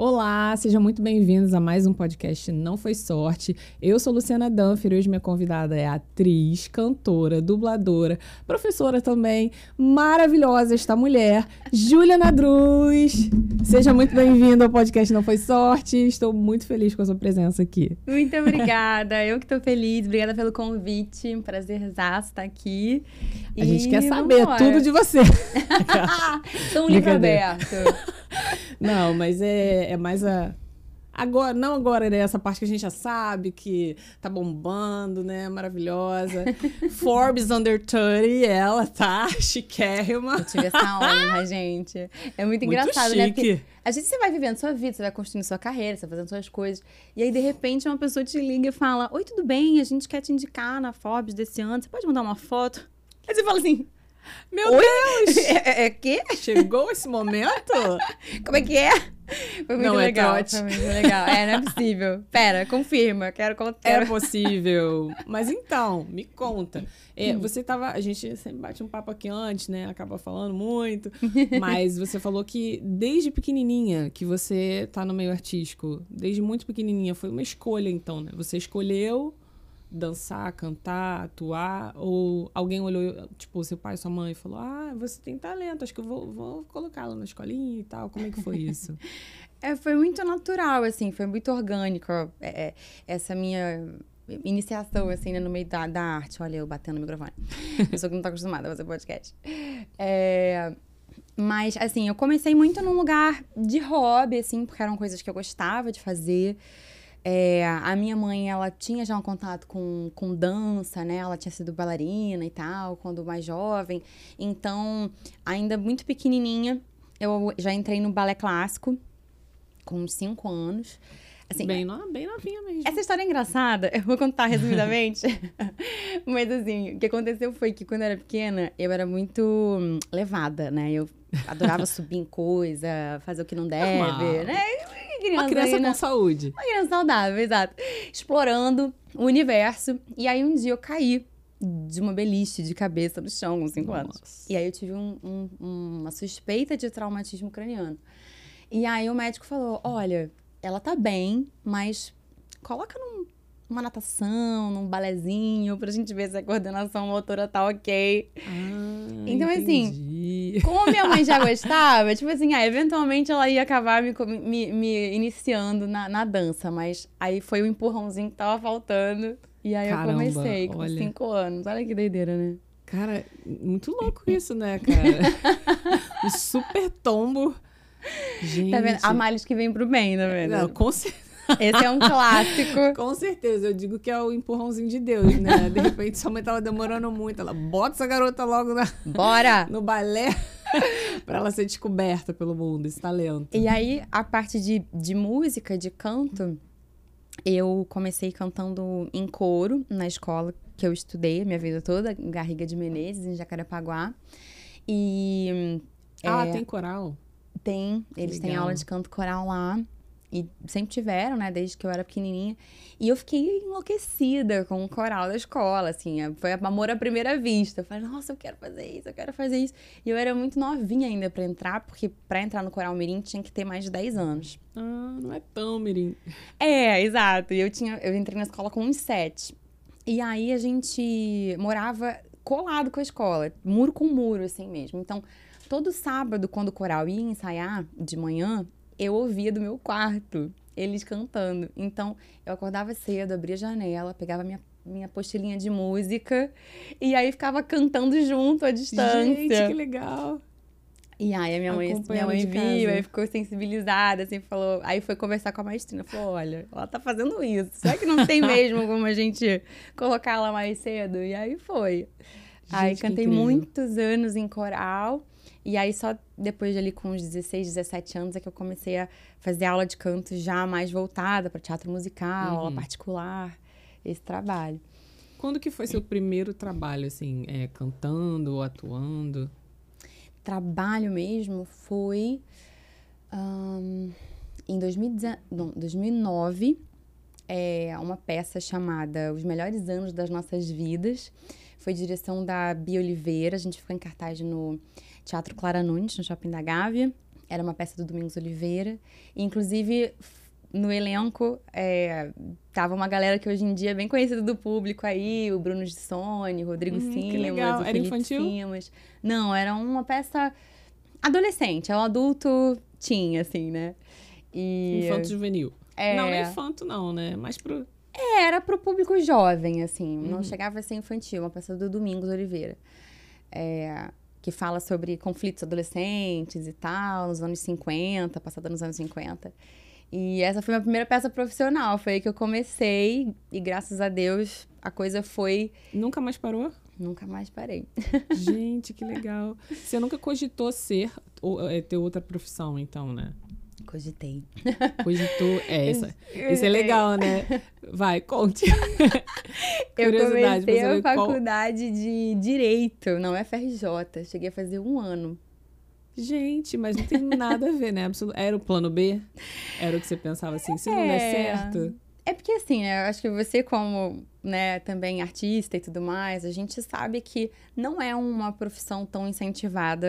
Olá, sejam muito bem-vindos a mais um podcast Não Foi Sorte. Eu sou Luciana Danfer e hoje minha convidada é atriz, cantora, dubladora, professora também, maravilhosa esta mulher, Júlia Nadruz. Seja muito bem-vinda ao podcast Não Foi Sorte. Estou muito feliz com a sua presença aqui. Muito obrigada, eu que estou feliz. Obrigada pelo convite, um prazer estar aqui. A e gente quer saber tudo de você. Sou um livro aberto. Não, mas é, é mais a. Agora, não agora, né? Essa parte que a gente já sabe que tá bombando, né? Maravilhosa. Forbes Under 30, ela tá chiquérrima. Eu tive essa honra, gente. É muito, muito engraçado, chique. né? Porque a gente você vai vivendo sua vida, você vai construindo sua carreira, você vai fazendo suas coisas. E aí, de repente, uma pessoa te liga e fala: Oi, tudo bem? A gente quer te indicar na Forbes desse ano. Você pode mandar uma foto? Aí você fala assim: meu Oi? Deus! É, é que? Chegou esse momento? Como é que é? Foi muito não, é legal. É foi muito legal. É, não é possível. Pera, confirma. Quero contar. É possível. Mas então, me conta. É, hum. Você tava. A gente sempre bate um papo aqui antes, né? Acaba falando muito. Mas você falou que desde pequenininha que você tá no meio artístico. Desde muito pequenininha. Foi uma escolha, então, né? Você escolheu dançar, cantar, atuar? Ou alguém olhou, tipo, seu pai, sua mãe, e falou: Ah, você tem talento, acho que eu vou, vou colocá-lo na escolinha e tal. Como é que foi isso? é, foi muito natural, assim, foi muito orgânico é, é, essa minha iniciação, assim, né, no meio da, da arte. Olha, eu batendo no microfone. Eu sou que não tá acostumada a fazer podcast. É, mas, assim, eu comecei muito num lugar de hobby, assim, porque eram coisas que eu gostava de fazer. É, a minha mãe, ela tinha já um contato com, com dança, né? Ela tinha sido bailarina e tal, quando mais jovem. Então, ainda muito pequenininha, eu já entrei no balé clássico, com uns 5 anos. Assim, bem, no, bem novinha mesmo. Essa história é engraçada, eu vou contar resumidamente. Mas assim, o que aconteceu foi que quando eu era pequena, eu era muito hum, levada, né? Eu adorava subir em coisa, fazer o que não deve, Normal. né? Criança. Uma criança aí, com saúde. Uma criança saudável, exato. Explorando o universo. E aí um dia eu caí de uma beliche de cabeça no chão com 5 anos. E aí eu tive um, um, uma suspeita de traumatismo craniano. E aí o médico falou: olha, ela tá bem, mas coloca num, numa natação, num balezinho, pra gente ver se a coordenação motora tá ok. Ah, então, assim, entendi. assim, como minha mãe já gostava, tipo assim, ah, eventualmente ela ia acabar me, me, me iniciando na, na, dança, mas aí foi o empurrãozinho que tava faltando. E aí Caramba, eu comecei com olha. cinco anos. Olha que doideira, né? Cara, muito louco isso, né, cara? um super tombo. Gente. Tá vendo? Há males que vem pro bem, tá vendo? Não, com certeza. Esse é um clássico. Com certeza, eu digo que é o empurrãozinho de Deus, né? De repente sua mãe tava demorando muito, ela bota essa garota logo na, Bora! no balé para ela ser descoberta pelo mundo, esse talento. E aí, a parte de, de música, de canto, eu comecei cantando em coro na escola que eu estudei a minha vida toda, em Garriga de Menezes, em Jacarepaguá. E. Ah, é, tem coral? Tem, eles Legal. têm aula de canto coral lá. E sempre tiveram, né, desde que eu era pequenininha. E eu fiquei enlouquecida com o coral da escola, assim. Foi amor à primeira vista. Eu falei, nossa, eu quero fazer isso, eu quero fazer isso. E eu era muito novinha ainda para entrar, porque para entrar no coral mirim tinha que ter mais de 10 anos. Ah, não é tão mirim. É, exato. E eu, tinha, eu entrei na escola com uns 7. E aí a gente morava colado com a escola, muro com muro, assim mesmo. Então, todo sábado, quando o coral ia ensaiar de manhã, eu ouvia do meu quarto eles cantando. Então, eu acordava cedo, abria a janela, pegava minha, minha postilinha de música e aí ficava cantando junto à distância. Gente, que legal! E aí a minha mãe, minha mãe viu, aí ficou sensibilizada, assim, falou. Aí foi conversar com a maestrina, falou: olha, ela tá fazendo isso. Será que não tem mesmo como a gente colocar ela mais cedo? E aí foi. Gente, aí cantei muitos anos em coral. E aí, só depois de ali com uns 16, 17 anos, é que eu comecei a fazer aula de canto já mais voltada para teatro musical, uhum. aula particular, esse trabalho. Quando que foi seu primeiro trabalho, assim, é, cantando ou atuando? Trabalho mesmo foi um, em 2019, não, 2009, é uma peça chamada Os Melhores Anos das Nossas Vidas. Foi direção da Bia Oliveira, a gente ficou em cartaz no Teatro Clara Nunes, no Shopping da Gávea. Era uma peça do Domingos Oliveira. Inclusive, no elenco, é, tava uma galera que hoje em dia é bem conhecida do público aí, o Bruno Gissone, o Rodrigo Hum, que Simas, legal. o Era Felipe infantil? Simas. Não, era uma peça adolescente, é um adulto teen, assim, né? E Infanto juvenil. É. Não, não é infanto, não, né? Mais pro. Era pro público jovem, assim, não Uhum. chegava a ser infantil, uma peça do Domingos Oliveira. É, que fala sobre conflitos adolescentes e tal, nos anos 50, passada nos anos 50. E essa foi minha primeira peça profissional, foi aí que eu comecei e graças a Deus a coisa foi. Nunca mais parou? Nunca mais parei. Gente, que legal. Você nunca cogitou ser ou é, ter outra profissão, então, né? Cogitei. Cogitou. É, isso, isso é legal, né? Vai, conte. Eu comecei a saber qual- faculdade de Direito, não FRJ. Cheguei a fazer um ano. Gente, mas não tem nada a ver, né? Era o plano B? Era o que você pensava assim, se não der É. certo. É porque assim, né? Eu acho que você, como né, também artista e tudo mais, a gente sabe que não é uma profissão tão incentivada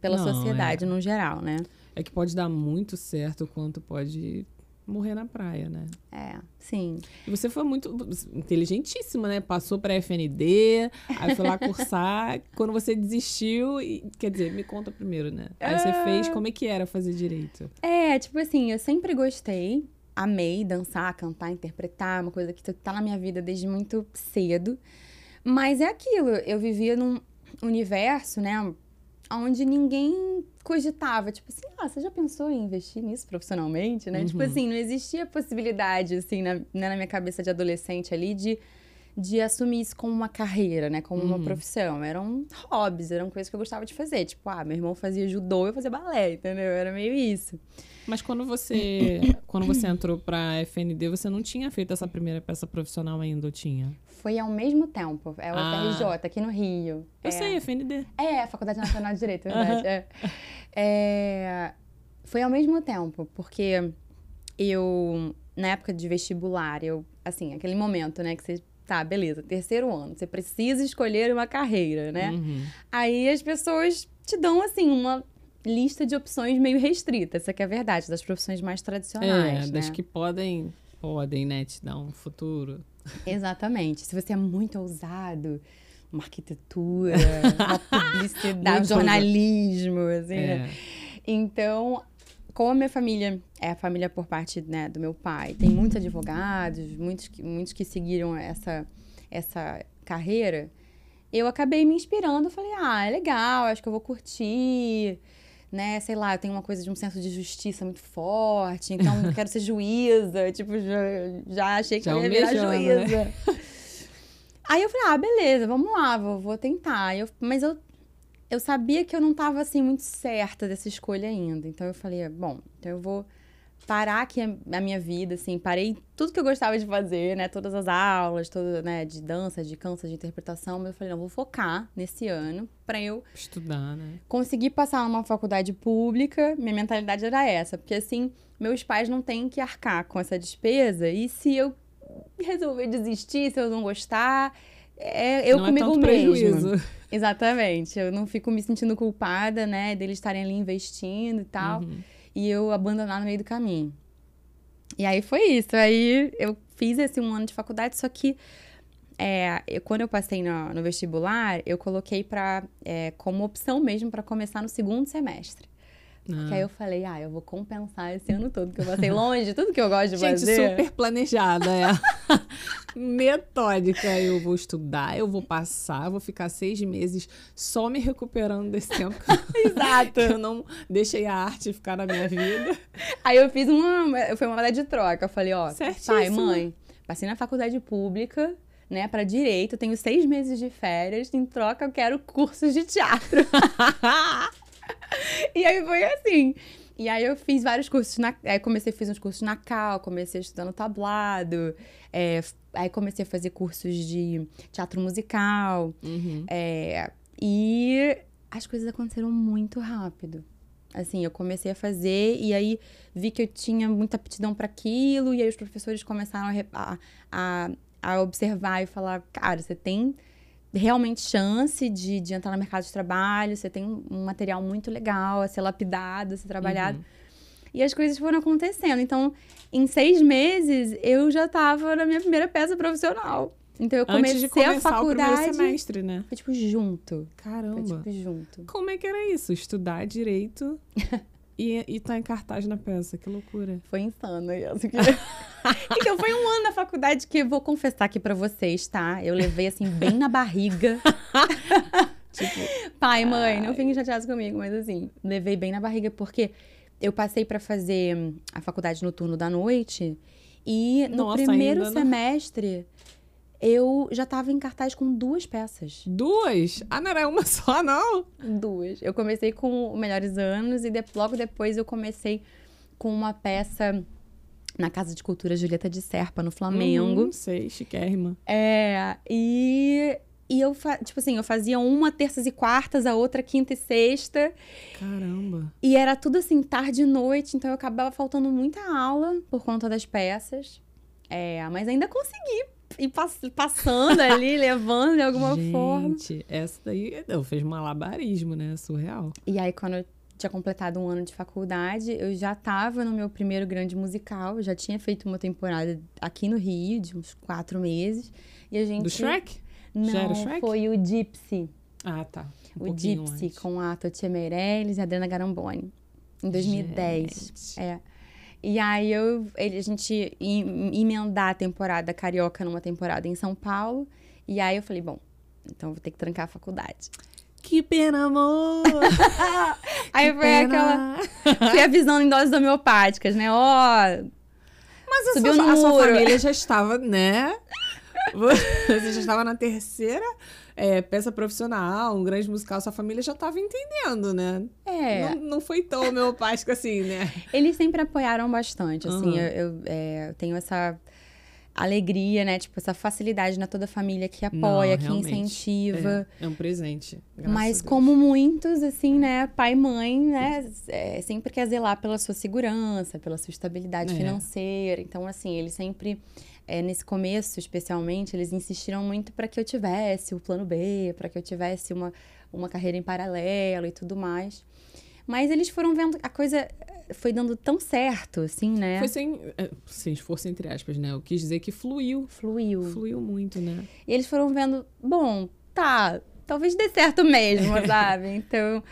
pela Não, sociedade é. no geral, né? É que pode dar muito certo quanto pode morrer na praia, né? É, sim. E você foi muito inteligentíssima, né? Passou pra FND, aí foi lá cursar. Quando você desistiu, e, quer dizer, me conta primeiro, né? Aí você Ah. fez, como é que era fazer direito? É, tipo assim, eu sempre gostei, amei dançar, cantar, interpretar, uma coisa que tá na minha vida desde muito cedo. Mas é aquilo, eu vivia num universo, né, onde ninguém cogitava, tipo assim, ah, você já pensou em investir nisso profissionalmente, né? Tipo Uhum. assim, não existia possibilidade, assim, na, né, na minha cabeça de adolescente ali, de, de assumir isso como uma carreira, né, como uma Uhum. profissão. Eram hobbies, eram coisas que eu gostava de fazer. Tipo, ah, meu irmão fazia judô, eu fazia balé, entendeu? Era meio isso. Mas quando você, quando você entrou pra FND, você não tinha feito essa primeira peça profissional ainda, ou tinha? Foi ao mesmo tempo. É o Ah. FRJ, aqui no Rio. Eu é. sei, FND. É, Faculdade Nacional de Direito, é verdade. é. É, Foi ao mesmo tempo, porque eu, na época de vestibular, eu, assim, aquele momento, né, que você, tá, beleza, terceiro ano, você precisa escolher uma carreira, né? Uhum. Aí as pessoas te dão, assim, uma lista de opções meio restrita, essa que é a verdade, das profissões mais tradicionais, É, né? das que podem, podem, né, te dar um futuro. Exatamente. Se você é muito ousado, uma arquitetura, uma publicidade, jornalismo, assim, né? É. Então, como a minha família é a família por parte né, do meu pai, tem muitos advogados, muitos que, muitos que seguiram essa, essa carreira, eu acabei me inspirando. Falei, ah, é legal, acho que eu vou curtir, né? Sei lá, eu tenho uma coisa de um senso de justiça muito forte, então eu quero ser juíza. Tipo, já, já achei que Já eu ia virar almejando, juíza. Aí eu falei, ah, beleza, vamos lá, vou, vou tentar. Eu, mas eu, eu sabia que eu não estava assim muito certa dessa escolha ainda. Então eu falei, bom, então eu vou parar aqui a, minha vida, assim, parei tudo que eu gostava de fazer, né? Todas as aulas, toda, né, de dança, de cansa, de interpretação, mas eu falei, não, vou focar nesse ano para eu Estudar, né? conseguir passar numa faculdade pública. Minha mentalidade era essa, porque assim, meus pais não têm que arcar com essa despesa e se eu resolver desistir, se eu não gostar, é eu não comigo é tanto mesmo. prejuízo. Exatamente. Eu não fico me sentindo culpada, né, deles estarem ali investindo e tal, Uhum. e eu abandonar no meio do caminho. E aí foi isso. Aí eu fiz esse um ano de faculdade, só que é, eu- quando eu passei no, no vestibular, eu coloquei pra, é, como opção mesmo para começar no segundo semestre. Porque Ah. aí eu falei, ah, eu vou compensar esse ano todo, que eu passei longe tudo que eu gosto de Gente, fazer. super planejada, é. Metódica. Eu vou estudar, eu vou passar, eu vou ficar seis meses só me recuperando desse tempo que Exato. eu não deixei a arte ficar na minha vida. Aí eu fiz uma. Foi uma moeda de troca. Eu falei, ó, Certíssimo. pai, mãe, passei na faculdade pública, né, pra direito, tenho seis meses de férias, em troca eu quero cursos de teatro. e aí foi assim. E aí eu fiz vários cursos na. Aí comecei a fazer uns cursos na Cal, comecei estudando tablado. é, aí comecei a fazer cursos de teatro musical. Uhum. É, e as coisas aconteceram muito rápido. Assim, eu comecei a fazer e aí vi que eu tinha muita aptidão para aquilo, e aí os professores começaram a, a, a observar e falar: cara, você tem realmente chance de, de entrar no mercado de trabalho, você tem um material muito legal a ser lapidado, a ser trabalhado. Uhum. E as coisas foram acontecendo. Então, em seis meses, eu já estava na minha primeira peça profissional. Então, eu comecei Antes de começar a faculdade. o primeiro semestre, né? Foi tipo junto. Foi Caramba. tipo junto. Como é que era isso? Estudar direito e, e tá em cartaz na peça. Que loucura. Foi insano isso. então, foi um ano na faculdade que eu vou confessar aqui pra vocês, tá? Eu levei assim, bem na barriga. Tipo, Pai, mãe, não fiquem chateados comigo, mas assim, levei bem na barriga, porque eu passei pra fazer hum, a faculdade no turno da noite e no Nossa, primeiro ainda não- semestre eu já tava em cartaz com duas peças. duas? Ah, não era uma só, não? Duas. Eu comecei com o Melhores Anos e de- logo depois eu comecei com uma peça na Casa de Cultura Julieta de Serpa, no Flamengo. Uhum, sei, chiquérrima. É, e, e eu, tipo assim, eu fazia uma terças e quartas, a outra quinta e sexta. Caramba. E era tudo assim, tarde e noite, então eu acabava faltando muita aula por conta das peças. É, mas ainda consegui ir pass- passando ali, levando de alguma Gente, forma. essa daí não, fez malabarismo, né? Surreal. E aí, quando eu tinha completado um ano de faculdade, eu já estava no meu primeiro grande musical, eu já tinha feito uma temporada aqui no Rio, de uns quatro meses. E a gente. Do Shrek? Não, Já era Shrek? foi o Gypsy. Ah, tá. Um o Gypsy antes. com a Totia Meirelles e a Adriana Garamboni. Em 2010. Gente. É. E aí eu, ele, a gente em- emendar a temporada carioca numa temporada em São Paulo. E aí eu falei, bom, então vou ter que trancar a faculdade. Que pena, amor! Aí foi aquela. Fui avisando em doses homeopáticas, né? Ó, Mas a Subiu sua, a sua família já estava, né? Você já estava na terceira é, peça profissional, um grande musical, sua família já estava entendendo, né? é. Não, não foi tão homeopático assim, né? Eles sempre apoiaram bastante, assim, Aham. eu, eu, é, eu tenho essa alegria, né? Tipo, essa facilidade na toda a família que apoia, Não, que incentiva. É, é um presente. Mas como muitos, assim, né, pai e mãe, né, é, sempre quer zelar pela sua segurança, pela sua estabilidade É. financeira. Então, assim, eles sempre, é, nesse começo, especialmente, eles insistiram muito para que eu tivesse o plano B, para que eu tivesse uma, uma carreira em paralelo e tudo mais. Mas eles foram vendo, a coisa eh, foi dando tão certo, assim, né? Foi sem, é, sem esforço, entre aspas, né? Eu quis dizer que fluiu. Fluiu. Fluiu muito, né? E eles foram vendo, bom, tá, talvez dê certo mesmo, sabe? Então,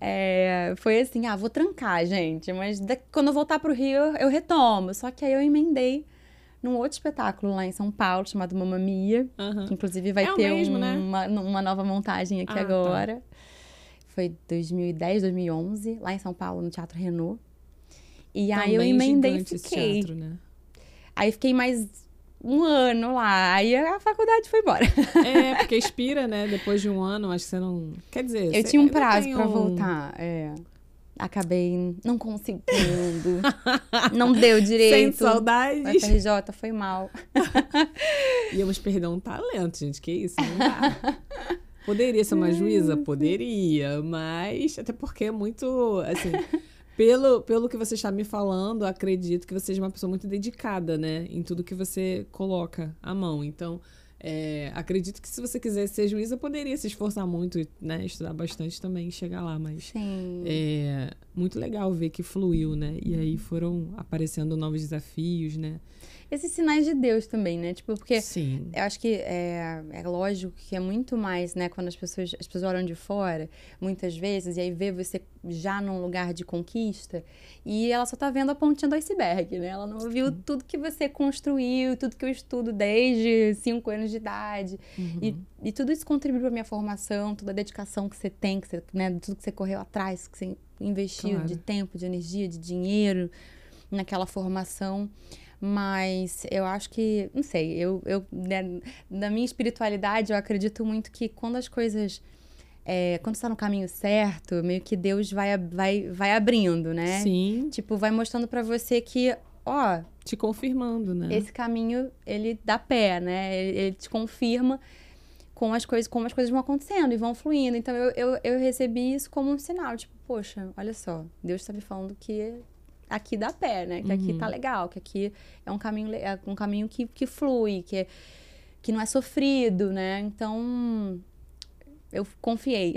é, foi assim, ah, vou trancar, gente, mas da- quando eu voltar pro Rio, eu retomo. Só que aí eu emendei num outro espetáculo lá em São Paulo, chamado Mamma Mia, Aham. que inclusive vai É ter mesmo, um- né? uma, uma nova montagem aqui Ah, tá. agora. Foi 2010, 2011, lá em São Paulo, no Teatro Renault. E aí eu Também emendei e fiquei. teatro, né? Aí fiquei mais um ano lá. Aí a faculdade foi embora. É, porque expira, né? Depois de um ano, acho que você não. Quer dizer, Eu tinha um prazo pra um- voltar. É. Acabei não conseguindo. não deu Sem direito. O saudades. FRJ foi mal. Íamos perder um talento, gente. Que isso? Não dá. Poderia ser uma juíza? Poderia, mas até porque é muito, assim, pelo, pelo que você está me falando, acredito que você seja uma pessoa muito dedicada, né? Em tudo que você coloca à mão. Então, é, acredito que se você quisesse ser juíza, poderia se esforçar muito, né? Estudar bastante também e chegar lá, mas Sim. é muito legal ver que fluiu, né? E aí foram aparecendo novos desafios, né? Esses sinais de Deus também, né? Tipo, porque Sim. eu acho que é, é lógico que é muito mais, né? Quando as pessoas, as pessoas olham de fora, muitas vezes, e aí vê você já num lugar de conquista, e ela só tá vendo a pontinha do iceberg, né? Ela não viu tudo que você construiu, tudo que eu estudo desde cinco anos de idade. Uhum. E, e tudo isso contribuiu para minha formação, toda a dedicação que você tem, que você, né, tudo que você correu atrás, que você investiu Claro. de tempo, de energia, de dinheiro naquela formação. Mas eu acho que, não sei, eu, eu né, na minha espiritualidade, eu acredito muito que quando as coisas. é, quando está no caminho certo, meio que Deus vai, vai, vai abrindo, né? Sim, Tipo, vai mostrando para você que, ó, te confirmando, né? esse caminho ele dá pé, né? Ele, ele te confirma com as coisas, como as coisas vão acontecendo e vão fluindo. Então eu, eu, eu recebi isso como um sinal, tipo, poxa, olha só, Deus está me falando que aqui dá pé, né? Que aqui Uhum. tá legal, que aqui é um caminho, é um caminho que, que flui, que, que não é sofrido, né? Então, eu confiei.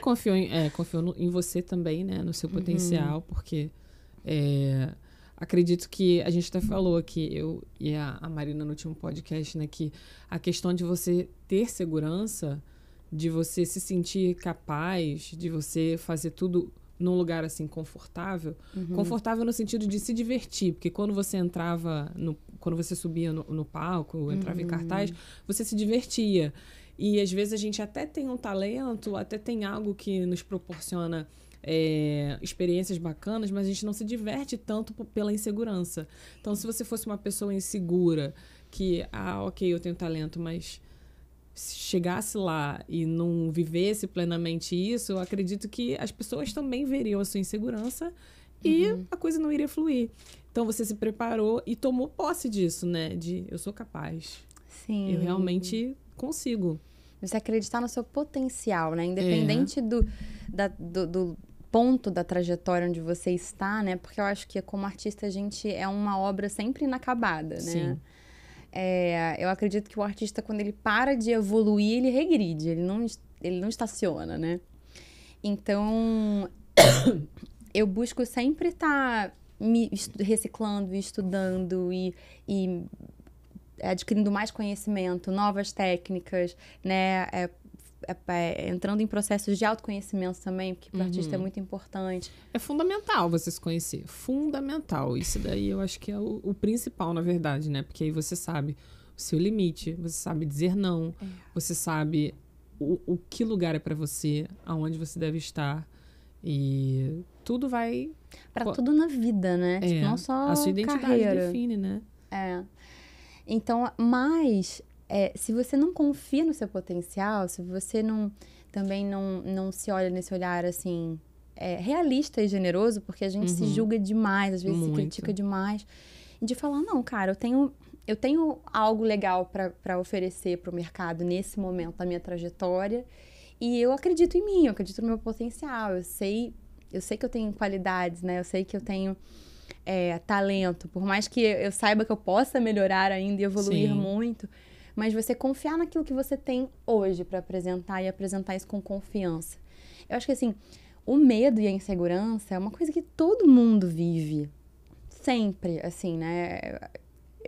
Confiou em, é, confiou no, em você também, né? No seu potencial, porque é, acredito que a gente até falou aqui, eu e a, a Marina no último podcast, né? Que a questão de você ter segurança, de você se sentir capaz, de você fazer tudo num lugar assim confortável, confortável no sentido de se divertir, porque quando você entrava no, quando você subia no, no palco, entrava em cartaz, você se divertia. E às vezes a gente até tem um talento, até tem algo que nos proporciona é, experiências bacanas, mas a gente não se diverte tanto pela insegurança. Então, se você fosse uma pessoa insegura, que, ah, ok, eu tenho talento, mas chegasse lá e não vivesse plenamente isso, eu acredito que as pessoas também veriam a sua insegurança e a coisa não iria fluir. Então você se preparou e tomou posse disso, né? De eu sou capaz. Sim. Eu realmente consigo. Você acreditar no seu potencial, É. né? Independente do, da- do, do ponto da trajetória onde você está, né? Porque eu acho que como artista a gente é uma obra sempre inacabada, né? Sim. É, eu acredito que o artista, quando ele para de evoluir, ele regride, ele não, ele não estaciona, né? Então, eu busco sempre estar me estu- reciclando estudando e, e adquirindo mais conhecimento, novas técnicas, né? É, entrando em processos de autoconhecimento também, porque para o artista é muito importante. É fundamental você se conhecer. Fundamental. Isso daí eu acho que é o, o principal, na verdade, né? Porque aí você sabe o seu limite, você sabe dizer não, você sabe o, o que lugar é pra você, aonde você deve estar. E tudo vai. Para tudo na vida, né? É, tipo, não só a sua identidade carreira. define, né? É. Então, mas é, se você não confia no seu potencial, se você não também não, não se olha nesse olhar assim é, realista e generoso, porque a gente se julga demais, às vezes se Muito. critica demais, e de falar não, cara, eu tenho eu tenho algo legal para oferecer para o mercado nesse momento da minha trajetória e eu acredito em mim, eu acredito no meu potencial, eu sei eu sei que eu tenho qualidades, né? Eu sei que eu tenho é, talento, por mais que eu saiba que eu possa melhorar ainda e evoluir Sim. muito, mas você confiar naquilo que você tem hoje para apresentar e apresentar isso com confiança. Eu acho que assim, o medo e a insegurança é uma coisa que todo mundo vive. Sempre, assim, né?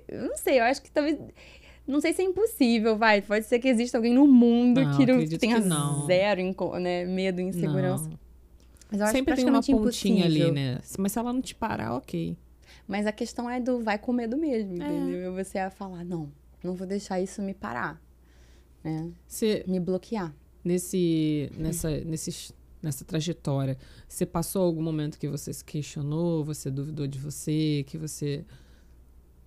Eu não sei, eu acho que talvez. Não sei se é impossível, vai. Pode ser que exista alguém no mundo Não, que não tenha que não. zero né, medo e insegurança. Não. Mas eu acho Sempre tem uma pontinha impossível. ali, né? Mas se ela não te parar, ok. Mas a questão é do vai com medo mesmo, É. entendeu? Você vai falar, não, não vou deixar isso me parar, né? Me bloquear. nesse, nessa, nesses, nessa trajetória, você passou algum momento que você se questionou, você duvidou de você, que você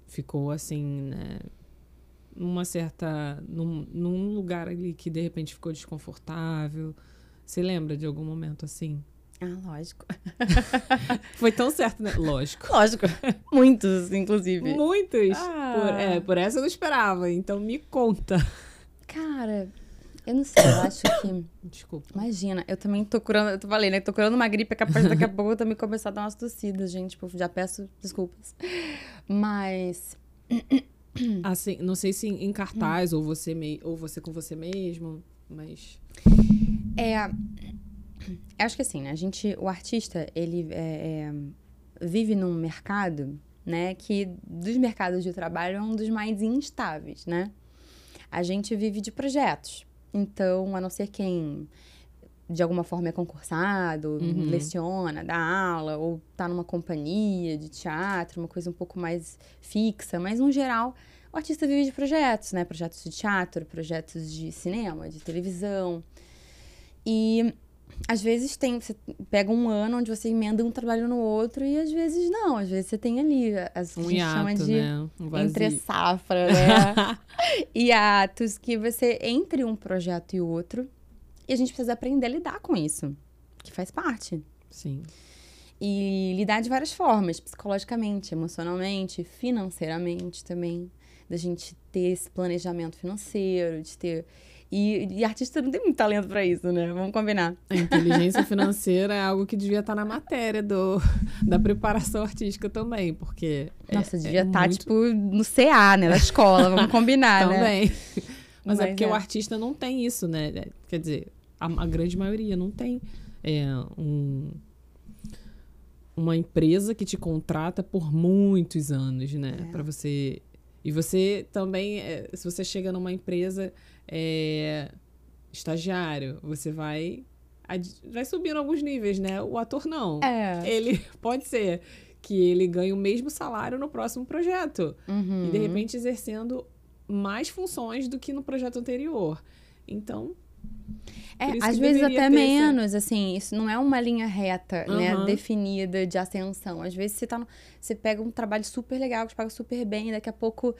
ficou assim, né? Numa certa. Num, num lugar ali que de repente ficou desconfortável. Você lembra de algum momento assim? Ah, lógico. Foi tão certo, né? Lógico. Lógico. Muitos, inclusive. Muitos. Ah. Por, é, por essa eu não esperava. Então me conta. Cara, eu não sei, eu acho que. Desculpa. Imagina, eu também tô curando, eu tô falei, né? Tô curando uma gripe, capaz daqui a pouco eu também começar a dar umas tossidas, gente. Tipo, já peço desculpas. Mas. Assim, não sei se em cartaz ou você mei- ou você com você mesmo, mas É. Eu acho que assim, né? A gente, o artista, ele é, é, vive num mercado, né? Que dos mercados de trabalho é um dos mais instáveis, né? A gente vive de projetos. Então, a não ser quem de alguma forma é concursado, leciona, dá aula, ou tá numa companhia de teatro, uma coisa um pouco mais fixa, mas no geral, o artista vive de projetos, né? Projetos de teatro, projetos de cinema, de televisão. E às vezes tem, você pega um ano onde você emenda um trabalho no outro e às vezes não, às vezes você tem ali as que a um gente chama hiato, de né? Um entre safra, né? hiatos que você entre um projeto e outro e a gente precisa aprender a lidar com isso, que faz parte. Sim. E lidar de várias formas, psicologicamente, emocionalmente, financeiramente também. Da gente ter esse planejamento financeiro, de ter E, e artista não tem muito talento pra isso, né? Vamos combinar. A inteligência financeira é algo que devia estar na matéria do, da preparação artística também, porque. Nossa, é, devia é estar, muito... tipo, no CA, né? Na escola, vamos combinar, né? Também. Mas, Mas é porque é. o artista não tem isso, né? Quer dizer, a, a grande maioria não tem é, um, uma empresa que te contrata por muitos anos, né? É. Pra você. E você também, é, se você chega numa empresa é, estagiário, você vai, vai subindo alguns níveis, né? O ator não. É. Ele pode ser que ele ganhe o mesmo salário no próximo projeto Uhum. e de repente exercendo mais funções do que no projeto anterior. Então, É, às vezes até ter essa- menos, assim, isso não é uma linha reta, né, Aham. definida de ascensão. Às vezes você tá no- você pega um trabalho super legal, que te paga super bem, e daqui a pouco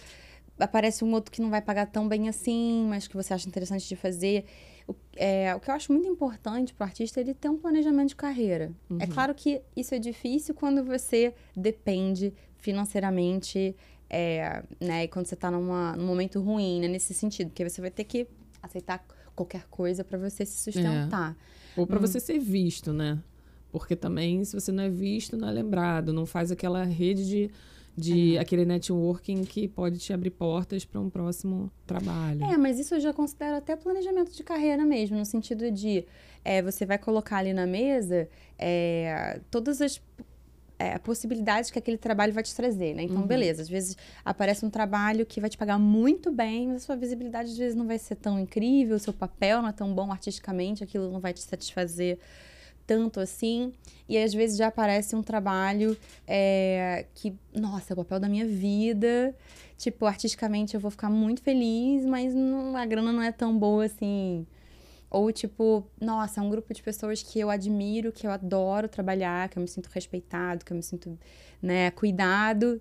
aparece um outro que não vai pagar tão bem assim, mas que você acha interessante de fazer. O, é, o que eu acho muito importante pro artista é ele ter um planejamento de carreira. É claro que isso é difícil quando você depende financeiramente, é, né, e quando você tá numa, num momento ruim, né, nesse sentido, porque você vai ter que aceitar qualquer coisa para você se sustentar. ou para Hum. você ser visto, né? Porque também, se você não é visto, não é lembrado, não faz aquela rede de, de aquele networking que pode te abrir portas para um próximo trabalho. É, mas isso eu já considero até planejamento de carreira mesmo, no sentido de é, você vai colocar ali na mesa é, todas as é, possibilidades que aquele trabalho vai te trazer, né? Então, beleza, às vezes aparece um trabalho que vai te pagar muito bem, mas a sua visibilidade às vezes não vai ser tão incrível, o seu papel não é tão bom artisticamente, aquilo não vai te satisfazer tanto assim. E às vezes já aparece um trabalho é, que, nossa, é o papel da minha vida. Tipo, artisticamente eu vou ficar muito feliz, mas não- a grana não é tão boa assim. Ou tipo, nossa, é um grupo de pessoas que eu admiro, que eu adoro trabalhar, que eu me sinto respeitado, que eu me sinto, né, cuidado.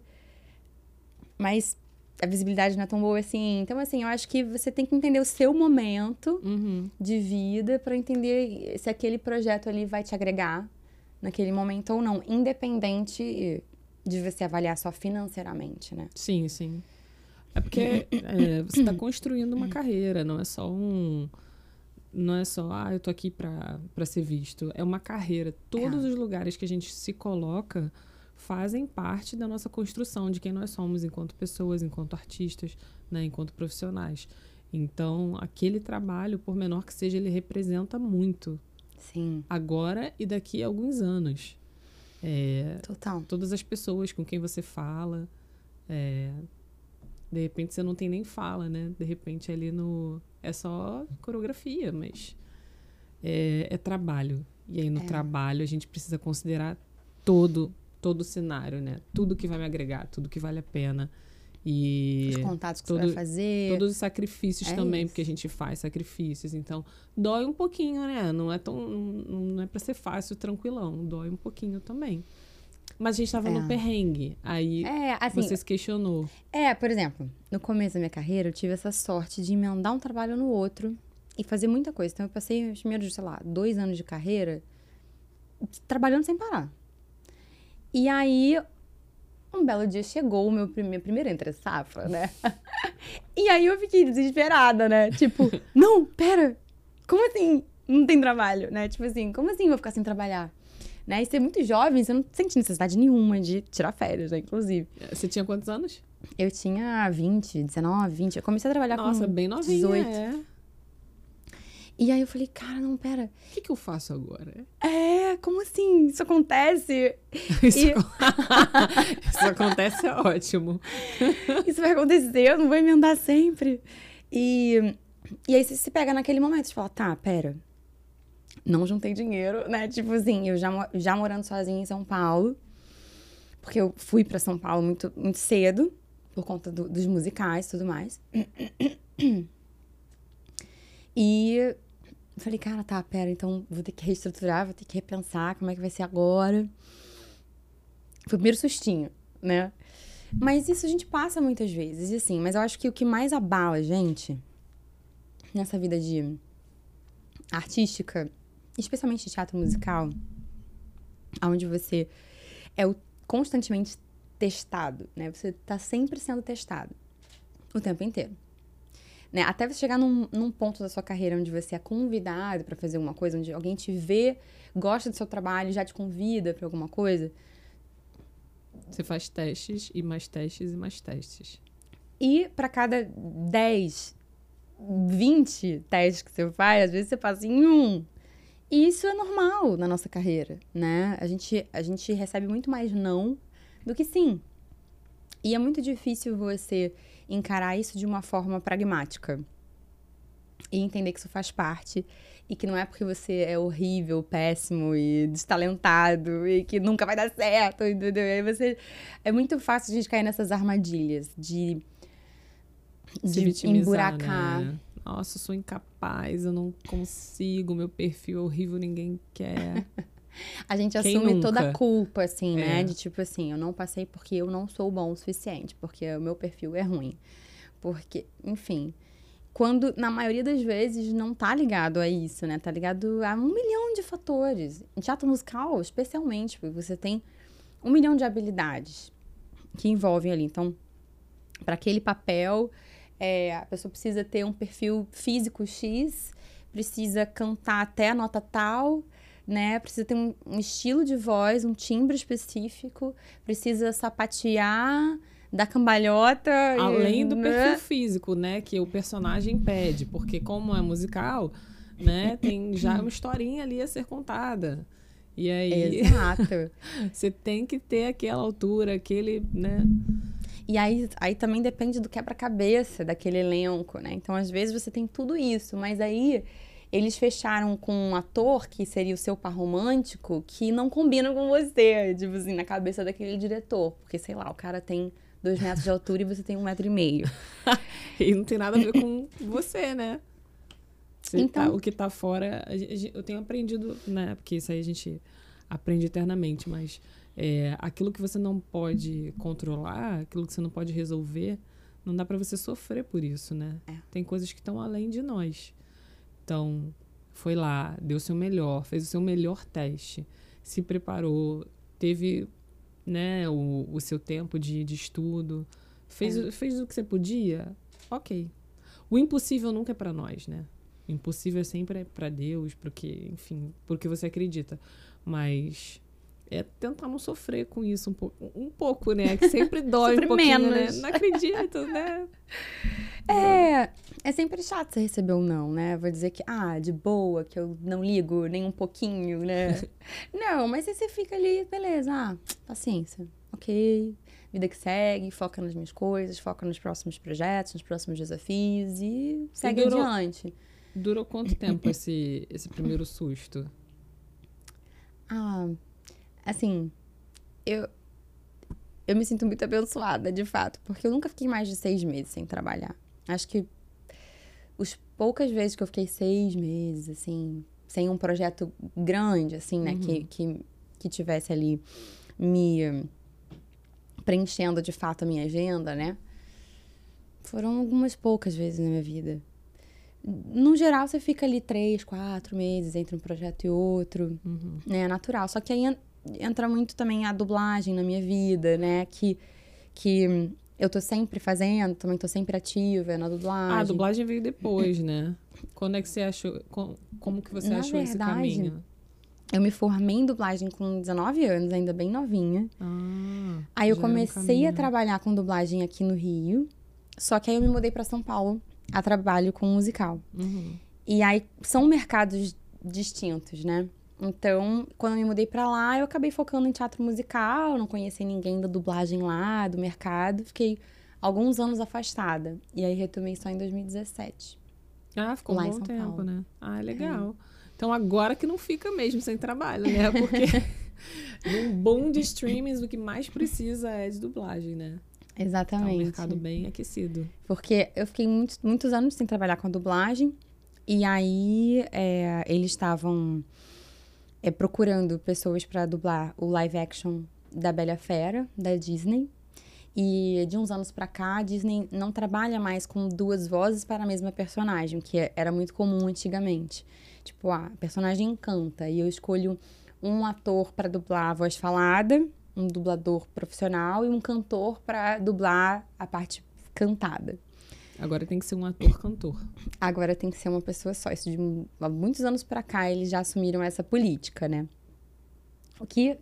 Mas a visibilidade não é tão boa assim. Então, assim, eu acho que você tem que entender o seu momento Uhum. de vida para entender se aquele projeto ali vai te agregar naquele momento ou não, independente de você avaliar só financeiramente, né? Sim, sim. É porque é, você está construindo uma carreira, não é só um. Não é só, ah, eu tô aqui para ser visto. É uma carreira. Todos os lugares que a gente se coloca fazem parte da nossa construção, de quem nós somos enquanto pessoas, enquanto artistas, né, enquanto profissionais. Então, aquele trabalho, por menor que seja, ele representa muito. Sim, Agora e daqui a alguns anos. É, total. todas as pessoas com quem você fala. é, de repente você não tem nem fala, né? De repente ali no. É só coreografia, mas é, é trabalho. E aí no É. trabalho a gente precisa considerar todo, todo o cenário, né? Tudo que vai me agregar, tudo que vale a pena. E Os contatos que todo- você vai fazer. todos os sacrifícios É também, isso. porque a gente faz sacrifícios. Então, dói um pouquinho, né? Não é tão. Não não é pra ser fácil, tranquilão. Dói um pouquinho também. Mas a gente tava É. no perrengue. Aí É, assim, você se questionou. é, por exemplo, no começo da minha carreira, eu tive essa sorte de emendar um trabalho no outro e fazer muita coisa. Então, eu passei os primeiros, sei lá, dois anos de carreira trabalhando sem parar. E aí, um belo dia chegou o meu prime primeiro entre safra, né? e aí eu fiquei desesperada, né? Tipo, não, pera, como assim não tem trabalho, né? Tipo assim, como assim eu vou ficar sem trabalhar? Né? E ser muito jovem, você não sente necessidade nenhuma de tirar férias, né? Inclusive. Você tinha quantos anos? Eu tinha 20, 19, 20. Eu comecei a trabalhar Nossa, com bem novinha. 18. É. E aí eu falei, cara, não, pera. O que, que eu faço agora? É, como assim? Isso acontece? Isso, E- Isso acontece é ótimo. Isso vai acontecer, eu não vou emendar sempre. E, e aí você se pega naquele momento, você fala, tá, pera. Não juntei dinheiro, né? Tipo assim, eu já, já morando sozinha em São Paulo. Porque eu fui pra São Paulo muito, muito cedo, por conta do- dos musicais e tudo mais. E falei, cara, tá, pera, então vou ter que reestruturar, vou ter que repensar como é que vai ser agora. Foi o primeiro sustinho, né? Mas isso a gente passa muitas vezes, e assim, mas eu acho que o que mais abala a gente nessa vida de artística, especialmente teatro musical, onde você é constantemente testado, né? Você tá sempre sendo testado o tempo inteiro. né? Até você chegar num, num ponto da sua carreira onde você é convidado para fazer uma coisa, onde alguém te vê, gosta do seu trabalho, já te convida para alguma coisa. Você faz testes e mais testes e mais testes. E para cada 10, 20 testes que você faz, às vezes você passa em um. E isso é normal na nossa carreira, né? A gente, a gente recebe muito mais não do que sim. E é muito difícil você encarar isso de uma forma pragmática. E entender que isso faz parte e que não é porque você é horrível, péssimo e destalentado e que nunca vai dar certo, entendeu? Aí você é muito fácil a gente cair nessas armadilhas de Se de vitimizar, emburacar. né? Nossa, eu sou incapaz, eu não consigo, meu perfil é horrível, ninguém quer. A gente Quem assume nunca? toda a culpa, assim, né? É. De tipo assim, eu não passei porque eu não sou bom o suficiente, porque o meu perfil é ruim. Porque, enfim. Quando, na maioria das vezes, não tá ligado a isso, né? Tá ligado a um milhão de fatores. Em teatro musical, especialmente, porque você tem um milhão de habilidades que envolvem ali. Então, para aquele papel, é, a pessoa precisa ter um perfil físico X, precisa cantar até a nota tal, né? Precisa ter um, um estilo de voz, um timbre específico, precisa sapatear, dar cambalhota. e, Além do né? perfil físico, né? Que o personagem pede. Porque como é musical, né? Tem já uma historinha ali a ser contada. E aí, Exato. você tem que ter aquela altura, aquele, né? E aí, aí também depende do quebra-cabeça daquele elenco, né? Então, às vezes, você tem tudo isso, mas aí eles fecharam com um ator que seria o seu par romântico que não combina com você, tipo assim, na cabeça daquele diretor. Porque, sei lá, o cara tem dois metros de altura e você tem um metro e meio. E não tem nada a ver com você, né? Você Então- tá- o que tá fora, eu tenho aprendido, né? Porque isso aí a gente aprende eternamente, mas é, aquilo que você não pode controlar, aquilo que você não pode resolver, não dá pra você sofrer por isso, né? É. Tem coisas que estão além de nós. Então, foi lá, deu o seu melhor, fez o seu melhor teste, se preparou, teve né, o, o seu tempo de, de estudo, fez, o- fez o que você podia, ok. O impossível nunca é pra nós, né? O impossível é sempre pra Deus, porque, enfim, porque você acredita. Mas é tentar não sofrer com isso um pouco, um pouco né? Que sempre dói Sofrer um pouquinho, menos. né? Não acredito, né? É, é sempre chato você receber um não, né? Vou dizer que, ah, de boa, que eu não ligo nem um pouquinho, né? não, mas aí você fica ali, beleza, ah, paciência, ok. Vida que segue, foca nas minhas coisas, foca nos próximos projetos, nos próximos desafios e segue durou- adiante. Durou quanto tempo esse, esse primeiro susto? Ah, assim, eu, eu me sinto muito abençoada, de fato, porque eu nunca fiquei mais de seis meses sem trabalhar. Acho que os poucas vezes que eu fiquei seis meses, assim, sem um projeto grande, assim, né, que, que, que tivesse ali me preenchendo de fato a minha agenda, né, foram algumas poucas vezes na minha vida. No geral, você fica ali três, quatro meses entre um projeto e outro Uhum. né, é natural. Só que aí entra muito também a dublagem na minha vida, né, que, que eu tô sempre fazendo, também tô sempre ativa na dublagem. Ah, a dublagem veio depois, né? Quando é que você achou. com- Como que você Na achou esse verdade, caminho? Eu me formei em dublagem com 19 anos, ainda bem novinha. Ah, Aí eu um comecei a trabalhar com dublagem aqui no Rio. Só que aí eu me mudei pra São Paulo a trabalho com musical. Uhum. E aí são mercados distintos, né? Então, quando eu me mudei pra lá, eu acabei focando em teatro musical, não conheci ninguém da dublagem lá, do mercado, fiquei alguns anos afastada. E aí retomei só em 2017. Ah, ficou Lá um bom tempo, Paulo. né? Ah, legal. Então agora que não fica mesmo sem trabalho, né? Porque num boom de streamings, o que mais precisa é de dublagem, né? Tá um Exatamente. mercado bem aquecido. Porque eu fiquei muitos, muitos anos sem trabalhar com a dublagem. E aí é, eles estavam é, procurando pessoas para dublar o live action da Bela Fera, da Disney. E de uns anos pra cá, a Disney não trabalha mais com duas vozes para a mesma personagem, que era muito comum antigamente. Tipo, a personagem canta e eu escolho um ator para dublar a voz falada, um dublador profissional e um cantor para dublar a parte cantada. Agora tem que ser um ator-cantor. Agora tem que ser uma pessoa só. Isso de há muitos anos pra cá eles já assumiram essa política, né? O que,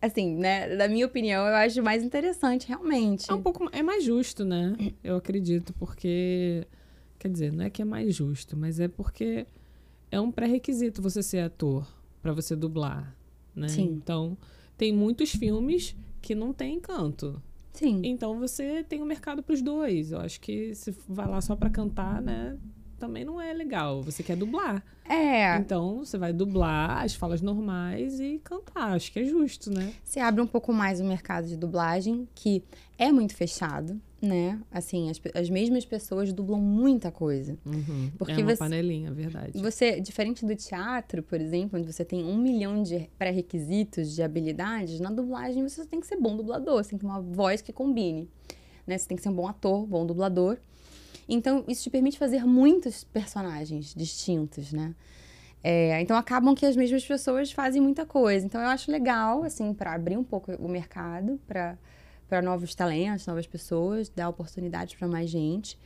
assim, né, da minha opinião, eu acho mais interessante, realmente. É um pouco é mais justo, né? Eu acredito, porque quer dizer, não é que é mais justo, mas é porque é um pré-requisito você ser ator para você dublar, né? Sim. Então, tem muitos filmes que não tem canto. Sim. Então você tem o um mercado para os dois. Eu acho que se vai lá só para cantar, né? Também não é legal. Você quer dublar. É. Então você vai dublar as falas normais e cantar. Acho que é justo, né? Você abre um pouco mais o mercado de dublagem, que é muito fechado, né? Assim, as, as mesmas pessoas dublam muita coisa. Uhum. Porque é uma você- panelinha, verdade. Você, diferente do teatro, por exemplo, onde você tem um milhão de pré-requisitos de habilidades, na dublagem você tem que ser bom dublador, você tem que ter uma voz que combine. Né? Você tem que ser um bom ator, bom dublador. Então, isso te permite fazer muitos personagens distintos, né? É, então, acabam que as mesmas pessoas fazem muita coisa. Então, eu acho legal, assim, para abrir um pouco o mercado para para novos talentos, novas pessoas, dar oportunidades para mais gente.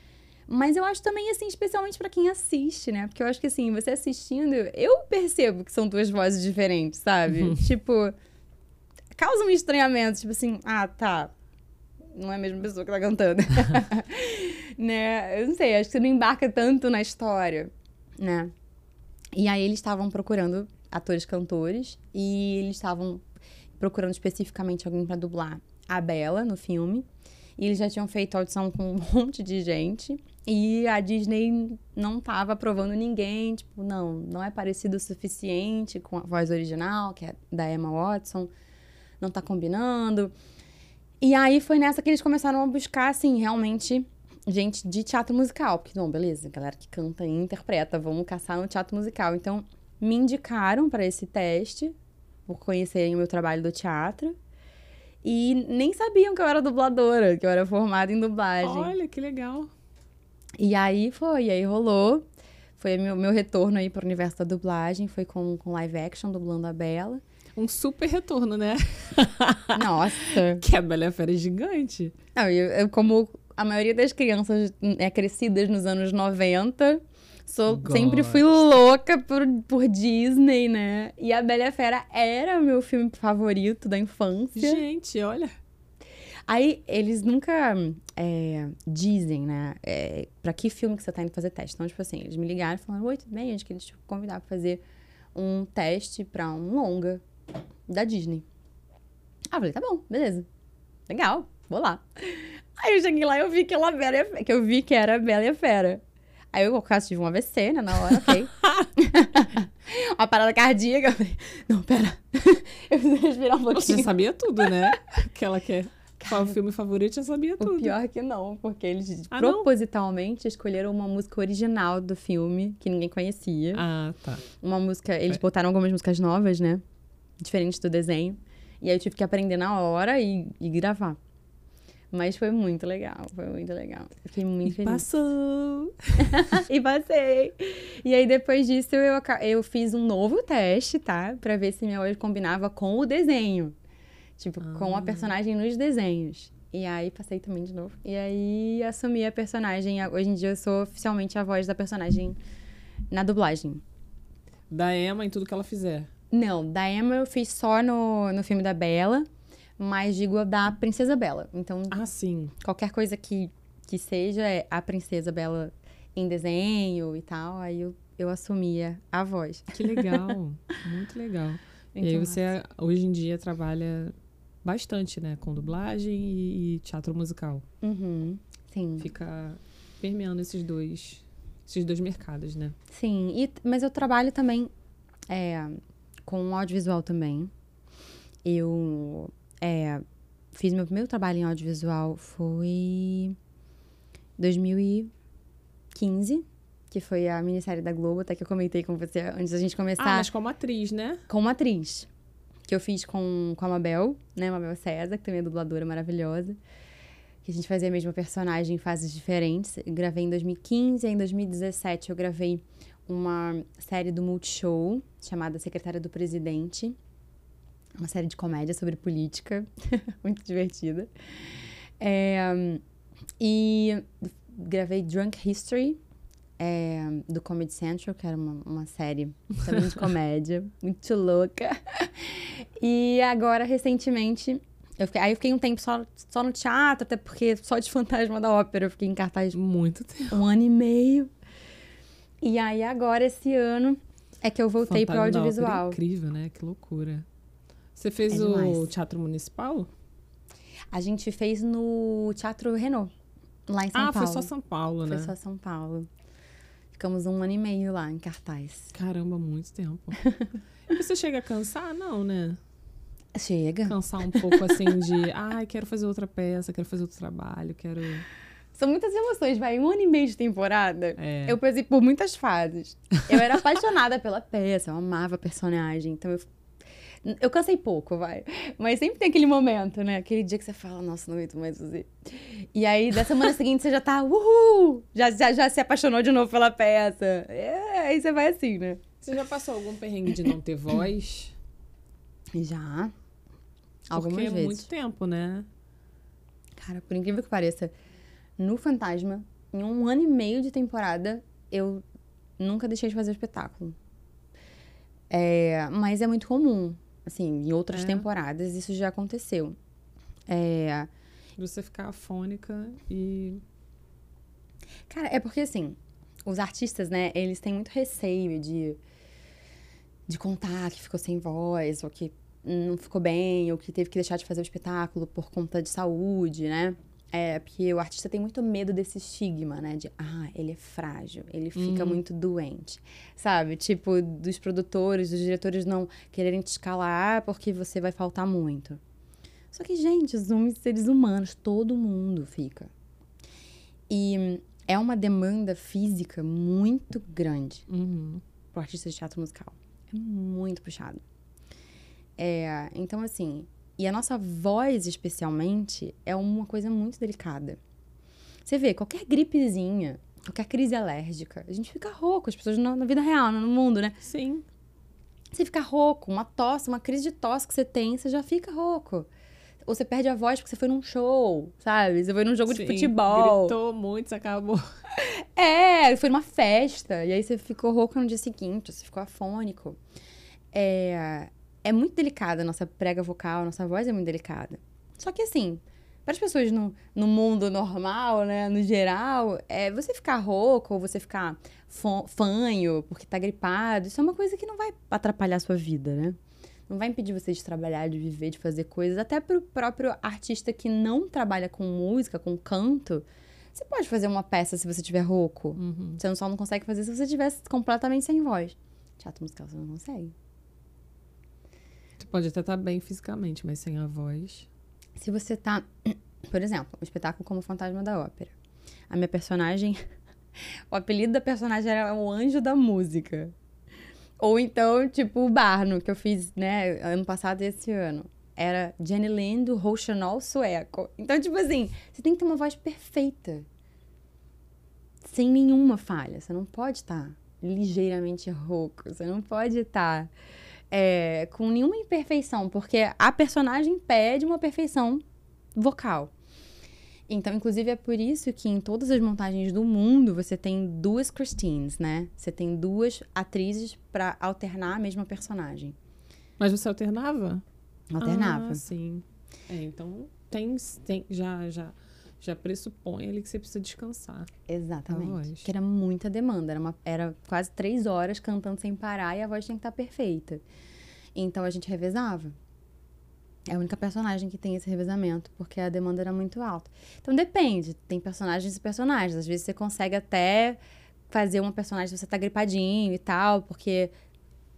Mas eu acho também, assim, especialmente pra quem assiste, né? Porque eu acho que, assim, você assistindo, eu percebo que são duas vozes diferentes, sabe? tipo, causa um estranhamento. Tipo assim, ah, tá. Não é a mesma pessoa que tá cantando. né? Eu não sei, acho que você não embarca tanto na história, né? E aí eles estavam procurando atores-cantores e eles estavam procurando especificamente alguém pra dublar a Bela no filme. E eles já tinham feito audição com um monte de gente. E a Disney não tava aprovando ninguém. Tipo, não, não é parecido o suficiente com a voz original, que é da Emma Watson. Não tá combinando. E aí foi nessa que eles começaram a buscar, assim, realmente gente de teatro musical. Porque, não, beleza, galera que canta e interpreta, vamos caçar no teatro musical. Então, me indicaram para esse teste, por conhecerem o meu trabalho do teatro. E nem sabiam que eu era dubladora, que eu era formada em dublagem. Olha, que legal. E aí foi, e aí rolou. Foi meu, meu retorno aí pro universo da dublagem, foi com, com live action, dublando a Bela. Um super retorno, né? Nossa! Que a Bela a Fera é gigante. Não, eu, eu, como a maioria das crianças é crescidas nos anos 90, sou, sempre fui louca por, por Disney, né? E a Bela e a Fera era meu filme favorito da infância. Gente, olha. Aí eles nunca é, dizem, né? É, pra que filme que você tá indo fazer teste. Então, tipo assim, eles me ligaram e falaram: Oi, tudo bem? Acho que eles te convidaram pra fazer um teste pra um longa da Disney. Ah, eu falei: tá bom, beleza. Legal, vou lá. Aí eu cheguei lá e eu vi que, ela era, que eu vi que era a Bela e a Fera. Aí eu, quase tive um AVC, né, na hora, ok. Uma parada cardíaca. Eu falei, não, pera. eu preciso respirar um Você pouquinho. já sabia tudo, né? Que ela quer. Qual o filme favorito, já sabia O tudo. pior é que não, porque eles Ah, não? propositalmente escolheram uma música original do filme que ninguém conhecia. Ah, tá. Uma música, eles É. botaram algumas músicas novas, né? Diferentes do desenho. E aí eu tive que aprender na hora e, e gravar. Mas foi muito legal, foi muito legal. Fiquei muito E feliz. passou. e passei. E aí, depois disso, eu, eu fiz um novo teste, tá? Pra ver se minha voz combinava com o desenho. Tipo, com a personagem nos desenhos. E aí, passei também de novo. E aí, assumi a personagem. Hoje em dia, eu sou oficialmente a voz da personagem na dublagem. Da Emma em tudo que ela fizer. Não, da Emma eu fiz só no, no filme da Bela, mas digo da Princesa Bela. Então, Ah, sim. qualquer coisa que, que seja é a Princesa Bela em desenho e tal, aí eu, eu assumia a voz. Que legal. Muito legal. e aí Então, você, hoje em dia, trabalha bastante, né? Com dublagem e, e teatro musical. Uhum, sim. Fica permeando esses dois, esses dois mercados, né? Sim, e, mas eu trabalho também é, com audiovisual também. Eu é, fiz meu primeiro trabalho em audiovisual foi 2015, que foi a minissérie da Globo, até que eu comentei com você antes da gente começar. Ah, mas como atriz, né? com uma atriz. Que eu fiz com, com a Mabel, né? Mabel César, que também é dubladora maravilhosa. Que a gente fazia a mesma personagem em fases diferentes. Eu gravei em 2015 e em 2017 eu gravei uma série do Multishow chamada Secretária do Presidente. Uma série de comédia sobre política. Muito divertida. É, e gravei Drunk History, é, do Comedy Central, que era uma, uma série também de comédia, muito louca. E agora, recentemente, eu fiquei, aí eu fiquei um tempo só, só no teatro, até porque só de Fantasma da Ópera eu fiquei em cartaz Muito tempo. um ano e meio. E aí agora, esse ano, é que eu voltei pro Fantasma da Ópera é audiovisual. incrível, né? Que loucura. Você fez É o demais. Teatro Municipal? A gente fez no Teatro Renault, lá em São ah, Paulo. foi só São Paulo, né? Foi só São Paulo. Ficamos um ano e meio lá em cartaz. Caramba, muito tempo. e você chega a cansar? Não, né? Chega. Cansar um pouco assim de, ai, quero fazer outra peça, quero fazer outro trabalho, quero. São muitas emoções, vai. Um ano e meio de temporada. É. Eu passei por muitas fases. Eu era apaixonada pela peça, eu amava a personagem. Então eu. Eu cansei pouco, vai. Mas sempre tem aquele momento, né? Aquele dia que você fala, nossa, não aguento mais fazer. E aí, da semana seguinte, você já tá, uhul! Já, já, já se apaixonou de novo pela peça. É, aí você vai assim, né? Você já passou algum perrengue de não ter voz? Já. Algumas Porque é vezes. muito tempo, né? Cara, por incrível que pareça, no Fantasma, em um ano e meio de temporada, eu nunca deixei de fazer espetáculo. É, mas é muito comum. Assim, em outras É. temporadas isso já aconteceu. É, Você ficar afônica e. cara, é porque assim, os artistas, né, eles têm muito receio de, de contar que ficou sem voz, ou que não ficou bem, ou que teve que deixar de fazer o espetáculo por conta de saúde, né? É, porque o artista tem muito medo desse estigma, né? De, ah, ele é frágil, ele fica Uhum. muito doente. Sabe? Tipo, dos produtores, dos diretores não quererem te escalar porque você vai faltar muito. Só que, gente, somos seres humanos, todo mundo fica. E é uma demanda física muito grande Uhum. pro artista de teatro musical. É muito puxado. É, então, assim, e a nossa voz, especialmente, é uma coisa muito delicada. Você vê, qualquer gripezinha, qualquer crise alérgica, a gente fica rouco, as pessoas na, na vida real, no mundo, né? Sim. Você fica rouco, uma tosse, uma crise de tosse que você tem, você já fica rouco. Ou você perde a voz porque você foi num show, sabe? Você foi num jogo de Sim. futebol. Gritou muito, você acabou. É, foi numa festa. E aí você ficou rouco no dia seguinte, você ficou afônico. É, é muito delicada a nossa prega vocal, a nossa voz é muito delicada. Só que assim, para as pessoas no, no mundo normal, né, no geral, é, você ficar rouco ou você ficar fanho porque tá gripado, isso é uma coisa que não vai atrapalhar a sua vida, né? Não vai impedir você de trabalhar, de viver, de fazer coisas. Até pro próprio artista que não trabalha com música, com canto, você pode fazer uma peça se você tiver rouco. Uhum. Você só não consegue fazer se você tivesse completamente sem voz. Teatro musical você não consegue. Pode até estar bem fisicamente, mas sem a voz. Se você tá, por exemplo, um espetáculo como Fantasma da Ópera. A minha personagem, o apelido da personagem era o Anjo da Música. Ou então, tipo, o Barno, que eu fiz, né, ano passado e esse ano. Era Jenny Lind do Rouxinol sueco. Então, tipo assim, você tem que ter uma voz perfeita. Sem nenhuma falha. Você não pode estar ligeiramente rouco. Você não pode estar é, com nenhuma imperfeição, porque a personagem pede uma perfeição vocal. Então, inclusive, é por isso que em todas as montagens do mundo você tem duas Christines, né? Você tem duas atrizes para alternar a mesma personagem. Mas você alternava? Alternava. Ah, sim. É, então tem, tem já, já, já pressupõe ali que você precisa descansar. Exatamente. Que era muita demanda. Era, uma- era quase três horas cantando sem parar e a voz tinha que estar perfeita. Então a gente revezava. É a única personagem que tem esse revezamento, porque a demanda era muito alta. Então depende, tem personagens e personagens. Às vezes você consegue até fazer uma personagem se você tá gripadinho e tal, porque,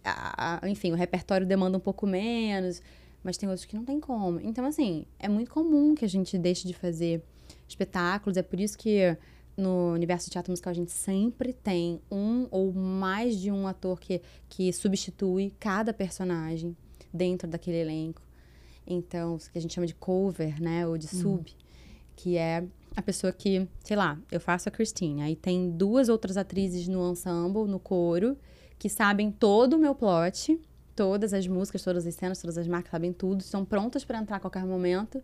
a- a- enfim, o repertório demanda um pouco menos, mas tem outros que não tem como. Então, assim, é muito comum que a gente deixe de fazer espetáculos, é por isso que no universo de teatro musical a gente sempre tem um ou mais de um ator que, que substitui cada personagem dentro daquele elenco. Então, o que a gente chama de cover, né, ou de sub, que é a pessoa que, sei lá, eu faço a Christine, aí tem duas outras atrizes no ensemble, no coro, que sabem todo o meu plot, todas as músicas, todas as cenas, todas as marcas, sabem tudo, estão prontas para entrar a qualquer momento,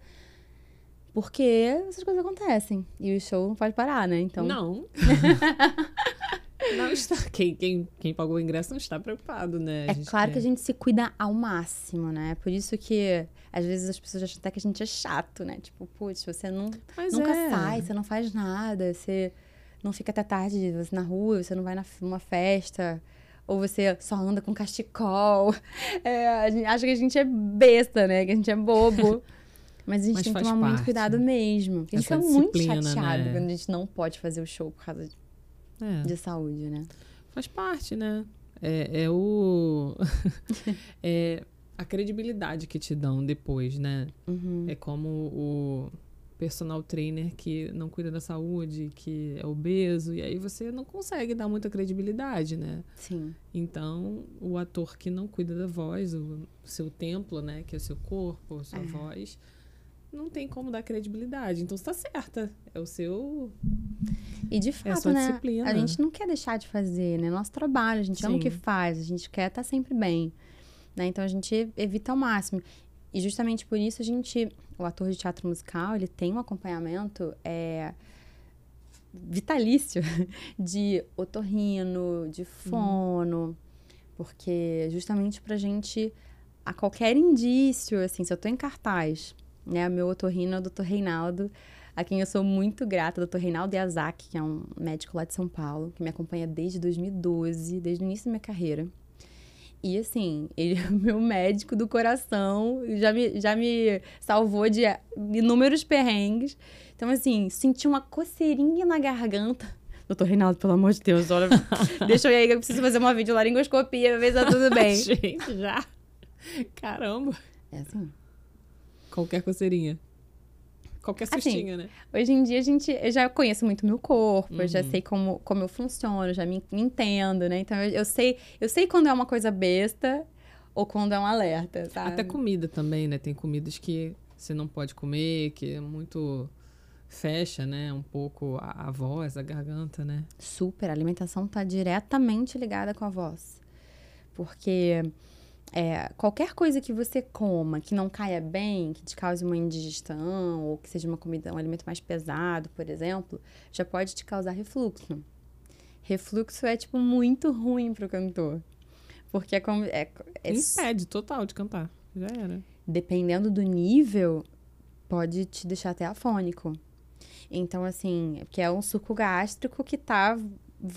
Porque essas coisas acontecem. E o show não pode parar, né? Então. Não. não está. Quem, quem, quem pagou o ingresso não está preocupado, né? É claro quer... que a gente se cuida ao máximo, né? Por isso que às vezes as pessoas acham até que a gente é chato, né? Tipo, putz, você não, nunca é. sai, você não faz nada, você não fica até tarde você na rua, você não vai numa festa ou você só anda com cachecol. É, a gente acha que a gente é besta, né? Que a gente é bobo. Mas a gente Mas tem que tomar parte, muito cuidado mesmo. A gente fica muito chateado né? quando a gente não pode fazer o show por causa de, é. de saúde, né? Faz parte, né? É, é o. é a credibilidade que te dão depois, né? Uhum. É como o personal trainer que não cuida da saúde, que é obeso, e aí você não consegue dar muita credibilidade, né? Sim. Então, o ator que não cuida da voz, o seu templo, né, que é o seu corpo, a sua é. voz, não tem como dar credibilidade. Então, você tá certa. É o seu. E de fato, é a né? Disciplina. A gente não quer deixar de fazer, né? Nosso trabalho, a gente Sim. ama o que faz, a gente quer estar tá sempre bem. Né? Então, a gente evita ao máximo. E justamente por isso a gente, o ator de teatro musical, ele tem um acompanhamento é, vitalício de otorrino, de fono, uhum. porque justamente pra gente, a qualquer indício, assim, se eu tô em cartaz, né, meu otorrino é o Dr. Reinaldo, a quem eu sou muito grata, Dr. Reinaldo Yazaki, que é um médico lá de São Paulo, que me acompanha desde 2012, desde o início da minha carreira. E assim, ele é o meu médico do coração, já me, já me salvou de inúmeros perrengues. Então, assim, senti uma coceirinha na garganta. Doutor Reinaldo, pelo amor de Deus, olha, deixa eu ir aí que eu preciso fazer uma videolaringoscopia, ver se tá tudo bem. Gente, já? Caramba. É assim. Qualquer coceirinha. Qualquer sustinho, assim, né? Hoje em dia a gente, eu já conheço muito meu corpo, uhum. eu já uhum. sei como, como eu funciono, já me, me entendo, né? Então eu, eu, sei, eu sei quando é uma coisa besta ou quando é um alerta, sabe? Até comida também, né? Tem comidas que você não pode comer, que é muito fecha, né, um pouco a, a, voz, a garganta, né? Super, a alimentação está diretamente ligada com a voz. Porque é, qualquer coisa que você coma que não caia bem, que te cause uma indigestão, ou que seja uma comida, um alimento mais pesado, por exemplo, já pode te causar refluxo. Refluxo é, tipo, muito ruim pro cantor. Porque é como. É, é, Impede total de cantar. Já era. Dependendo do nível, pode te deixar até afônico. Então, assim, que é um suco gástrico que tá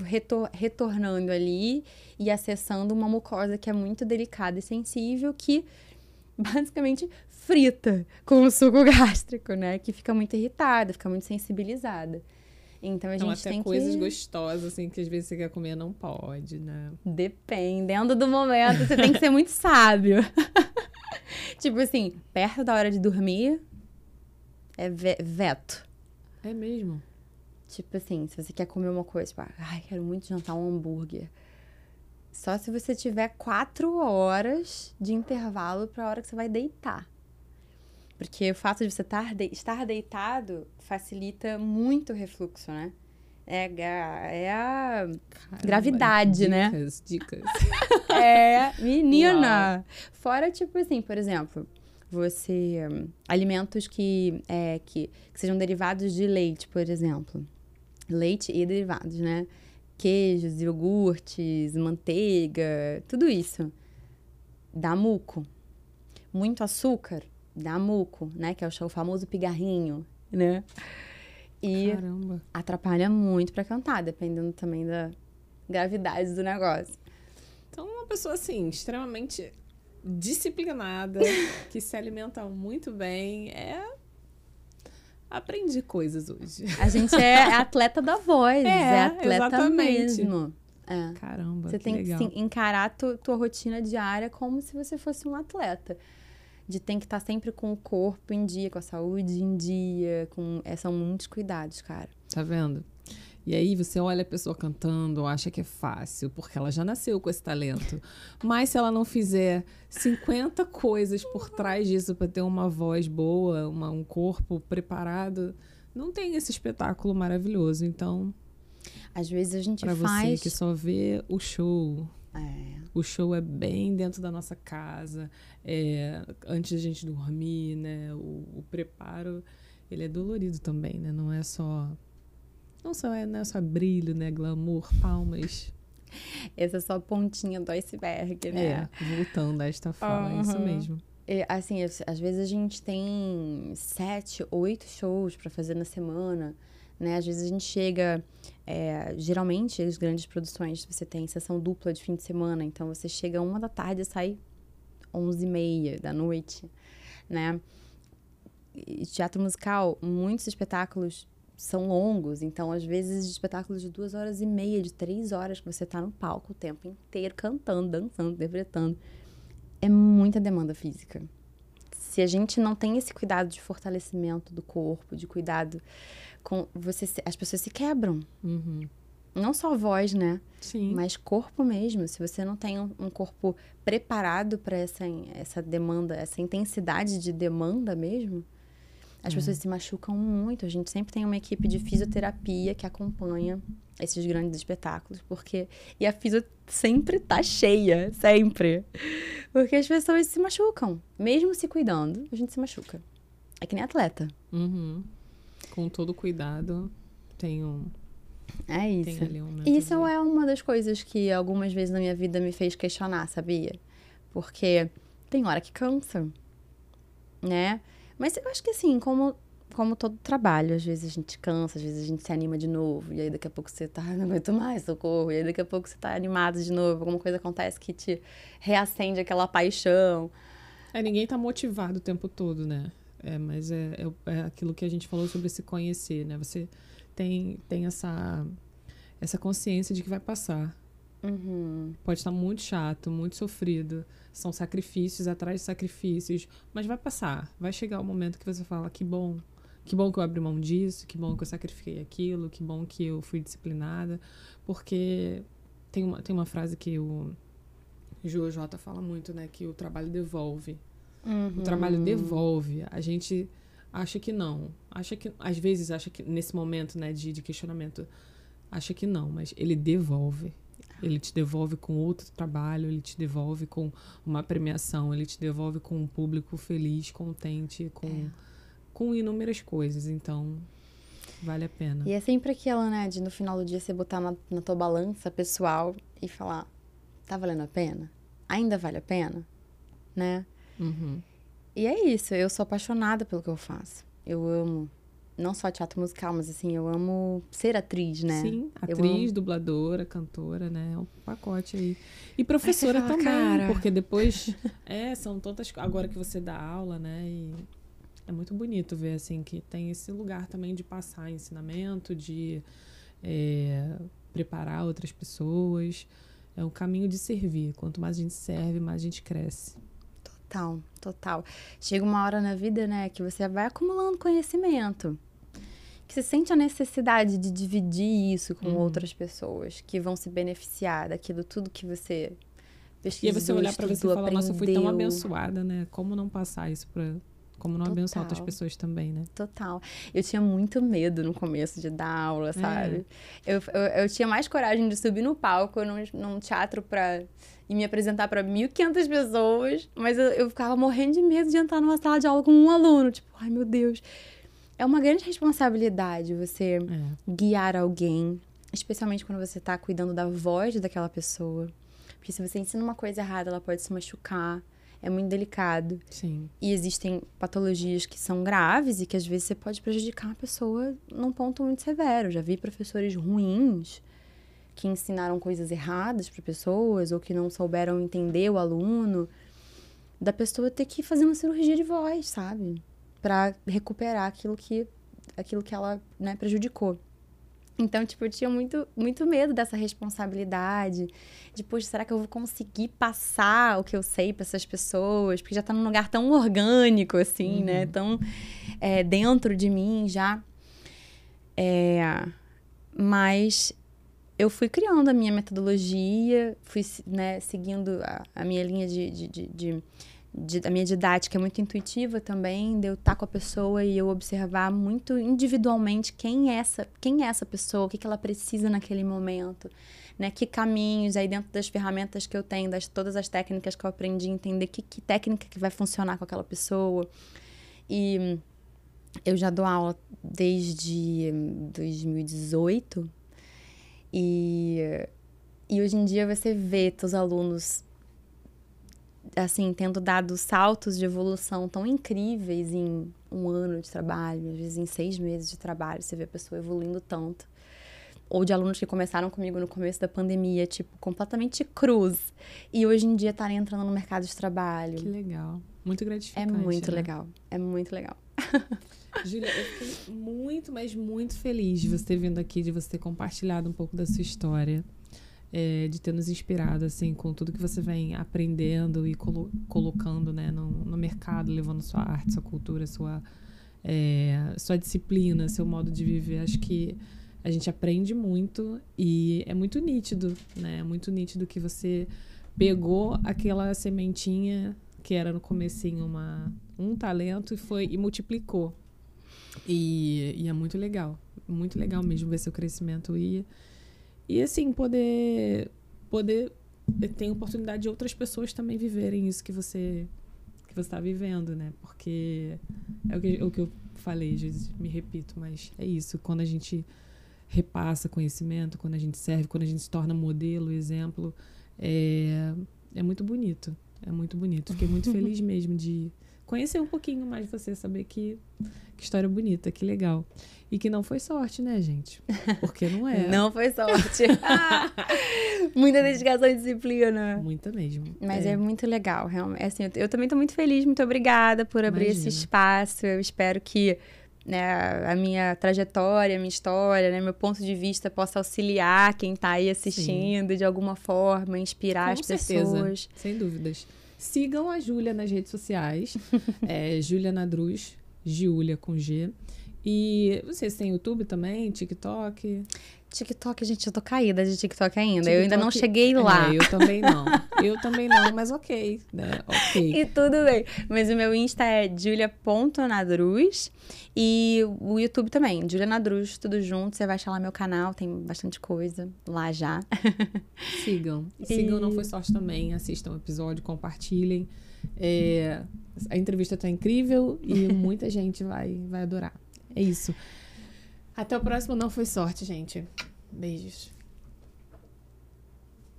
retor retornando ali e acessando uma mucosa que é muito delicada e sensível, que basicamente frita com o suco gástrico, né? Que fica muito irritada, fica muito sensibilizada. Então a então, gente até tem coisas gostosas, assim, que às vezes você quer comer, não pode, né? Dependendo do momento, você tem que ser muito sábio. tipo assim, perto da hora de dormir, é veto. É mesmo? Tipo assim, se você quer comer uma coisa, tipo, ai, quero muito jantar um hambúrguer. Só se você tiver quatro horas de intervalo para a hora que você vai deitar. Porque o fato de você estar, de, estar deitado facilita muito o refluxo, né? É, é a Caramba, gravidade, dicas, né? Dicas, dicas. é, menina! Uau. Fora, tipo assim, por exemplo, você. Um, alimentos que, é, que, que sejam derivados de leite, por exemplo leite e derivados, né? Queijos, iogurtes, manteiga, tudo isso. Dá muco. Muito açúcar, dá muco, né? Que é o famoso pigarrinho, né? E Caramba. atrapalha muito para cantar, dependendo também da gravidade do negócio. Então, uma pessoa assim, extremamente disciplinada, que se alimenta muito bem, é aprendi coisas hoje. A gente é atleta da voz, é, é atleta exatamente. mesmo. É. Caramba, Você que tem legal. que encarar tu, tua rotina diária como se você fosse um atleta. De tem que estar tá sempre com o corpo em dia, com a saúde em dia, com... É, são muitos cuidados, cara. Tá vendo? E aí você olha a pessoa cantando, acha que é fácil, porque ela já nasceu com esse talento. Mas se ela não fizer 50 coisas por trás disso para ter uma voz boa, uma, um corpo preparado, não tem esse espetáculo maravilhoso. Então, às vezes a gente pra faz. você que só vê o show. É. O show é bem dentro da nossa casa, é, antes da gente dormir, né? O, o preparo ele é dolorido também, né? Não é só não só é, não é só brilho, né? Glamour, palmas. Essa é só a pontinha do iceberg, né? É, voltando a esta fala, é isso mesmo. É, assim, às vezes a gente tem sete, oito shows para fazer na semana, né? Às vezes a gente chega, é, geralmente as grandes produções você tem sessão dupla de fim de semana, então você chega uma da tarde e sai onze e meia da noite, né? E teatro musical, muitos espetáculos são longos, então às vezes espetáculos de duas horas e meia, de três horas que você está no palco o tempo inteiro cantando, dançando, interpretando, é muita demanda física. Se a gente não tem esse cuidado de fortalecimento do corpo, de cuidado com você, as pessoas se quebram. Uhum. Não só voz, né? Sim. Mas corpo mesmo. Se você não tem um, um corpo preparado para essa, essa demanda, essa intensidade de demanda mesmo, as é. pessoas se machucam muito. A gente sempre tem uma equipe de fisioterapia que acompanha esses grandes espetáculos, porque e a fisio sempre tá cheia, sempre. Porque as pessoas se machucam, mesmo se cuidando, a gente se machuca. É que nem atleta. Uhum. Com todo cuidado, tem um é isso. Um isso de... é uma das coisas que algumas vezes na minha vida me fez questionar, sabia? Porque tem hora que cansa, né? Mas eu acho que assim, como, como todo trabalho, às vezes a gente cansa, às vezes a gente se anima de novo, e aí daqui a pouco você tá, não aguento mais, socorro, e aí daqui a pouco você tá animado de novo, alguma coisa acontece que te reacende aquela paixão. É, ninguém tá motivado o tempo todo, né? É, mas é, é, é aquilo que a gente falou sobre se conhecer, né? Você tem, tem essa, essa consciência de que vai passar. Uhum. Pode estar muito chato, muito sofrido. São sacrifícios atrás de sacrifícios. Mas vai passar. Vai chegar o momento que você fala: que bom. Que bom que eu abri mão disso. Que bom que eu sacrifiquei aquilo. Que bom que eu fui disciplinada. Porque tem uma, tem uma frase que o Jojo J fala muito, né? Que o trabalho devolve. Uhum. O trabalho devolve. A gente acha que não. Acha que, às vezes, acha que nesse momento né, de, de questionamento, acha que não, mas ele devolve. Ele te devolve com outro trabalho, ele te devolve com uma premiação, ele te devolve com um público feliz, contente, com, é. com inúmeras coisas. Então, vale a pena. E é sempre aquela, né, de no final do dia você botar na, na tua balança pessoal e falar: tá valendo a pena? Ainda vale a pena? Né? Uhum. E é isso, eu sou apaixonada pelo que eu faço. Eu amo não só teatro musical, mas assim, eu amo ser atriz, né? Sim, atriz, dubladora, cantora, né? É um pacote aí. E professora fala, também, cara... porque depois. é, são tantas. Agora que você dá aula, né? E é muito bonito ver, assim, que tem esse lugar também de passar ensinamento, de é, preparar outras pessoas. É um caminho de servir. Quanto mais a gente serve, mais a gente cresce. Total, total. Chega uma hora na vida, né, que você vai acumulando conhecimento que você sente a necessidade de dividir isso com uhum. outras pessoas que vão se beneficiar daquilo tudo que você pesquisou, E aí você olhar para você e falar, nossa, eu fui tão abençoada, né? Como não passar isso para como não Total. abençoar outras pessoas também, né? Total. Eu tinha muito medo no começo de dar aula, sabe? É. Eu, eu, eu, tinha mais coragem de subir no palco num, num teatro para e me apresentar para 1.500 pessoas, mas eu, eu ficava morrendo de medo de entrar numa sala de aula com um aluno. Tipo, ai meu Deus é uma grande responsabilidade você é. guiar alguém, especialmente quando você está cuidando da voz daquela pessoa. Porque se você ensina uma coisa errada, ela pode se machucar. É muito delicado. Sim. E existem patologias que são graves e que às vezes você pode prejudicar uma pessoa num ponto muito severo. Já vi professores ruins que ensinaram coisas erradas para pessoas ou que não souberam entender o aluno, da pessoa ter que fazer uma cirurgia de voz, sabe? Para recuperar aquilo que aquilo que ela né, prejudicou. Então, tipo, eu tinha muito, muito medo dessa responsabilidade. De, poxa, será que eu vou conseguir passar o que eu sei para essas pessoas? Porque já tá num lugar tão orgânico, assim, né? uhum. né? Tão é, dentro de mim já. É, mas eu fui criando a minha metodologia, fui né, seguindo a, a minha linha de, de, de, de a minha didática é muito intuitiva também, de eu estar com a pessoa e eu observar muito individualmente quem é essa, quem é essa pessoa, o que, que ela precisa naquele momento, né? Que caminhos, aí dentro das ferramentas que eu tenho, das todas as técnicas que eu aprendi, entender que, que técnica que vai funcionar com aquela pessoa. E eu já dou aula desde 2018 e, e hoje em dia você vê teus alunos assim, tendo dado saltos de evolução tão incríveis em um ano de trabalho, às vezes em seis meses de trabalho, você vê a pessoa evoluindo tanto. Ou de alunos que começaram comigo no começo da pandemia, tipo, completamente cruz. E hoje em dia estarem entrando no mercado de trabalho. Que legal. Muito É gratificante. muito né? legal. É muito legal. Júlia, eu fiquei muito, mas muito feliz de você ter vindo aqui, de você ter compartilhado um pouco da sua história, é, de ter nos inspirado, assim, com tudo que você vem aprendendo e colo- colocando, né, no, no mercado, levando sua arte, sua cultura, sua, é, sua disciplina, seu modo de viver. Acho que a gente aprende muito e é muito nítido, né? É muito nítido que você pegou aquela sementinha que era no comecinho uma, um talento e foi e multiplicou. E, e é muito legal, muito legal mesmo ver seu crescimento e e assim poder poder ter oportunidade de outras pessoas também viverem isso que você que você está vivendo, né? Porque é o que, o que eu falei, às vezes me repito, mas é isso. Quando a gente repassa conhecimento, quando a gente serve, quando a gente se torna modelo, exemplo, é, é muito bonito. É muito bonito. Fiquei muito feliz mesmo de conhecer um pouquinho mais de você, saber que, que história bonita, que legal. E que não foi sorte, né, gente? Porque não é. Não foi sorte. Muita dedicação e disciplina. Muita mesmo. Mas é, muito legal, realmente. Assim, eu, eu também estou muito feliz, muito obrigada por abrir Imagina. esse espaço. Eu espero que né, a minha trajetória, a minha história, né, meu ponto de vista possa auxiliar quem está aí assistindo de alguma forma, inspirar Com as certeza, pessoas. Sem dúvidas. Sigam a Júlia nas redes sociais. é Júlia Nadruz, Giulia com G. E vocês têm YouTube também, TikTok? TikTok, gente, eu tô caída de TikTok ainda. eu ainda não TikTok- cheguei lá. É, eu também não. Eu também não, mas ok, né? Ok. E tudo bem. Mas o meu Insta é julia.nadruz. E o YouTube também, Julia Nadruz, tudo junto. Você vai achar lá meu canal, tem bastante coisa lá já. Sigam. E sigam Não Foi Sorte também. Assistam o episódio, compartilhem. É, a entrevista tá incrível e muita gente vai, vai adorar. É isso. Até o próximo Não Foi Sorte, gente. Beijos.